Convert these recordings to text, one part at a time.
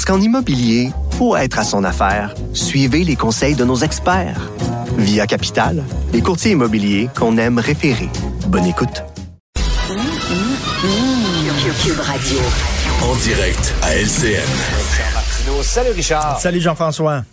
Parce qu'en immobilier, pour être à son affaire, suivez les conseils de nos experts. Via Capital, les courtiers immobiliers qu'on aime référer. Bonne écoute. Cube Radio. En direct à LCN. Salut Richard. Salut Jean-François.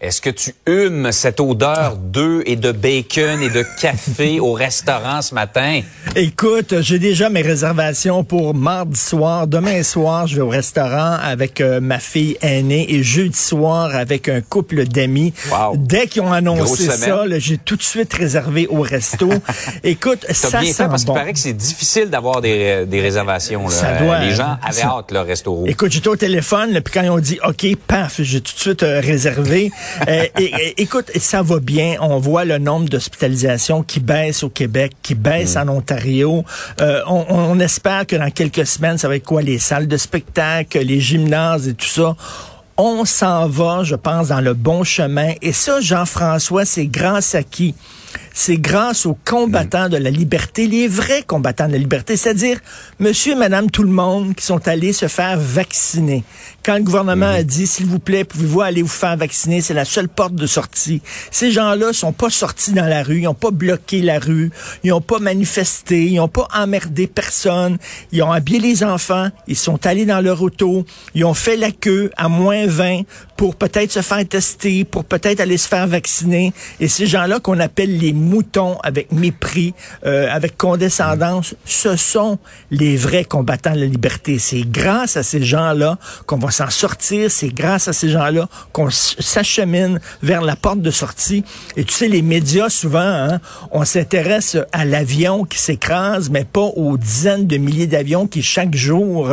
Est-ce que tu humes cette odeur d'œufs et de bacon et de café au restaurant ce matin? Écoute, j'ai déjà mes réservations pour mardi soir. Demain soir, je vais au restaurant avec euh, ma fille aînée et jeudi soir avec un couple d'amis. Wow. Dès qu'ils ont annoncé ça, j'ai tout de suite réservé au resto. Écoute, ça bien sent fait parce qu'il paraît que c'est difficile d'avoir des, des réservations. Là. Ça doit, Les gens hein. avaient Ça- hâte, le resto. Écoute, j'étais au téléphone, puis quand ils ont dit OK, paf, j'ai tout de suite euh, réservé. Euh, écoute, ça va bien. On voit le nombre d'hospitalisations qui baisse au Québec, qui baisse Mm. en Ontario. Euh, on, on espère que dans quelques semaines, ça va être quoi les salles de spectacle, les gymnases et tout ça. On s'en va, je pense, dans le bon chemin. Et ça, Jean-François, c'est grâce à qui? C'est grâce aux combattants de la liberté, les vrais combattants de la liberté, c'est-à-dire monsieur et madame tout le monde qui sont allés se faire vacciner. Quand le gouvernement a dit, s'il vous plaît, pouvez-vous aller vous faire vacciner, c'est la seule porte de sortie. Ces gens-là sont pas sortis dans la rue, ils ont pas bloqué la rue, ils ont pas manifesté, ils ont pas emmerdé personne, ils ont habillé les enfants, ils sont allés dans leur auto, ils ont fait la queue à moins 20 pour peut-être se faire tester, pour peut-être aller se faire vacciner. Et ces gens-là qu'on appelle les moutons avec mépris, euh, avec condescendance, ce sont les vrais combattants de la liberté. C'est grâce à ces gens-là qu'on va s'en sortir. C'est grâce à ces gens-là qu'on s'achemine vers la porte de sortie. Et tu sais, les médias, souvent, hein, on s'intéresse à l'avion qui s'écrase, mais pas aux dizaines de milliers d'avions qui, chaque jour,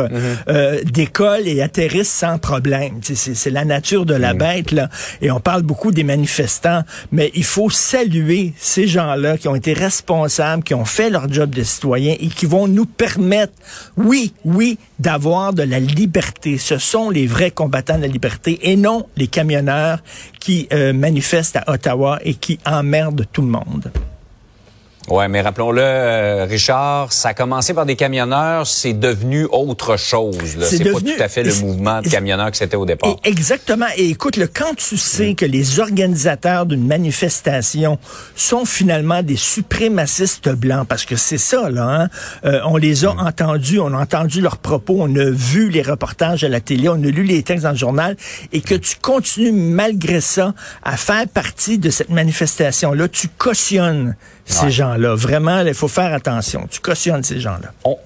euh, décollent et atterrissent sans problème. C'est c'est la nature de la bête, là. Et on parle beaucoup des manifestants, mais il faut saluer ces gens-là qui ont été responsables, qui ont fait leur job de citoyen et qui vont nous permettre, oui, oui, d'avoir de la liberté. Ce sont les vrais combattants de la liberté et non les camionneurs qui euh, manifestent à Ottawa et qui emmerdent tout le monde. Ouais, mais rappelons-le, euh, Richard, ça a commencé par des camionneurs, c'est devenu autre chose. C'est C'est pas devenu- tout à fait le mouvement de camionneurs que c'était au départ. Et exactement. Et écoute, le, quand tu sais que les organisateurs d'une manifestation sont finalement des suprémacistes blancs, parce que c'est ça, là, hein, euh, on les a entendus, on a entendu leurs propos, on a vu les reportages à la télé, on a lu les textes dans le journal, et que tu continues malgré ça à faire partie de cette manifestation-là, tu cautionnes ces Ouais. gens-là. Vraiment, il faut faire attention. Tu cautionnes ces gens-là. On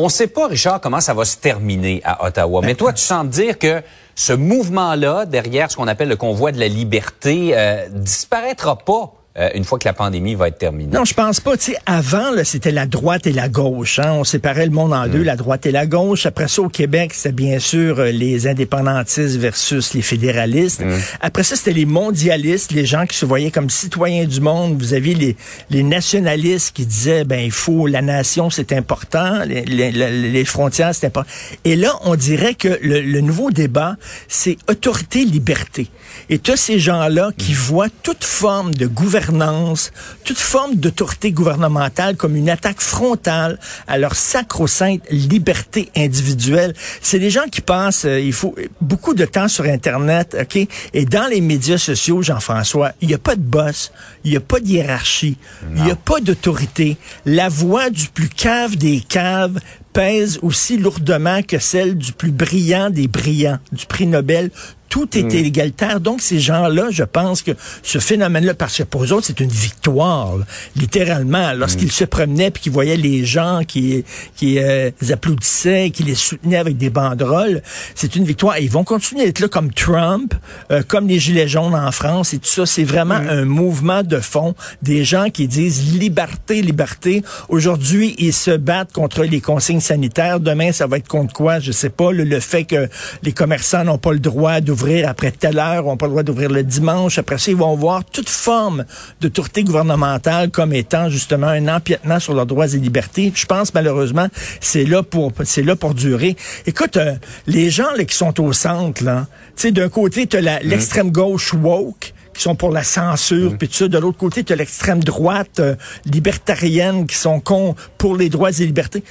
on sait pas, Richard, comment ça va se terminer à Ottawa. Mais toi, tu sens dire que ce mouvement-là, derrière ce qu'on appelle le convoi de la liberté, euh, disparaîtra pas euh, une fois que la pandémie va être terminée. Non, je pense pas. Tu sais, avant, c'était la droite et la gauche. Hein? On séparait le monde en deux, la droite et la gauche. Après ça, au Québec, c'était bien sûr euh, les indépendantistes versus les fédéralistes. Après ça, c'était les mondialistes, les gens qui se voyaient comme citoyens du monde. Vous aviez les, les nationalistes qui disaient, ben, il faut, la nation, c'est important, les, les- les- frontières, c'est important. Et là, on dirait que le, le nouveau débat, c'est autorité-liberté. Et tous ces gens-là qui voient toute forme de gouvernance, toute forme d'autorité gouvernementale comme une attaque frontale à leur sacro-sainte liberté individuelle. C'est des gens qui pensent, euh, il faut beaucoup de temps sur Internet, OK? Et dans les médias sociaux, Jean-François, il n'y a pas de boss, il n'y a pas de hiérarchie, il n'y a pas d'autorité. La voix du plus cave des caves pèse aussi lourdement que celle du plus brillant des brillants, du prix Nobel. Tout est égalitaire. Donc, ces gens-là, je pense que ce phénomène-là, parce que pour eux autres, c'est une victoire, là. littéralement. Lorsqu'ils se promenaient puis qu'ils voyaient les gens qui, qui euh, les applaudissaient, qui les soutenaient avec des banderoles, c'est une victoire. Et ils vont continuer d'être là comme Trump, euh, comme les Gilets jaunes en France et tout ça. C'est vraiment un mouvement de fond des gens qui disent liberté, liberté. Aujourd'hui, ils se battent contre les consignes sanitaires. Demain, ça va être contre quoi? Je sais pas. Le, le fait que les commerçants n'ont pas le droit d'ouvrir après telle heure, n'ont pas le droit d'ouvrir le dimanche. Après ça, ils vont voir toute forme de tourté gouvernementale comme étant justement un empiètement sur leurs droits et libertés. Je pense malheureusement, c'est là pour c'est là pour durer. Écoute, euh, les gens là, qui sont au centre, là, tu sais, d'un côté, tu as l'extrême gauche woke qui sont pour la censure, puis tout ça. De l'autre côté, tu as l'extrême droite euh, libertarienne qui sont con pour les droits et libertés.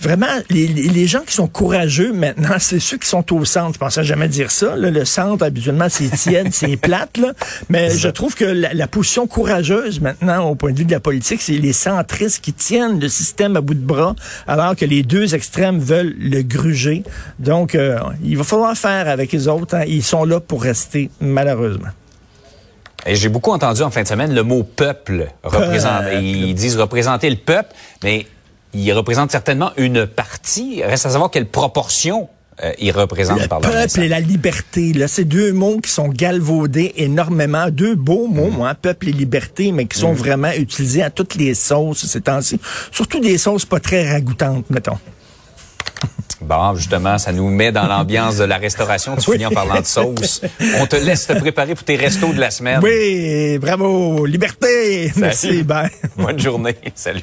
Vraiment, les, les- les gens qui sont courageux maintenant, c'est ceux qui sont au centre. Je pensais jamais dire ça. là. Le centre, habituellement, c'est tiède, c'est plate. Là. Mais je trouve que la, la position courageuse maintenant, au point de vue de la politique, c'est les centristes qui tiennent le système à bout de bras, alors que les deux extrêmes veulent le gruger. Donc, euh, il va falloir faire avec les autres. hein. Ils sont là pour rester, malheureusement. Et j'ai beaucoup entendu en fin de semaine le mot peuple. Ils disent représenter le peuple, mais ils représentent certainement une partie. Reste à savoir quelle proportion euh, ils représentent Le par leur peuple et la liberté, là, c'est deux mots qui sont galvaudés énormément, deux beaux mots, moi, peuple et liberté, mais qui sont vraiment utilisés à toutes les sauces ces temps-ci. Surtout des sauces pas très ragoûtantes, mettons. Bon, justement, ça nous met dans l'ambiance de la restauration. Tu Oui. finis en parlant de sauce. On te laisse te préparer pour tes restos de la semaine. Oui, bravo, liberté. Merci, bye. Bonne journée. Salut.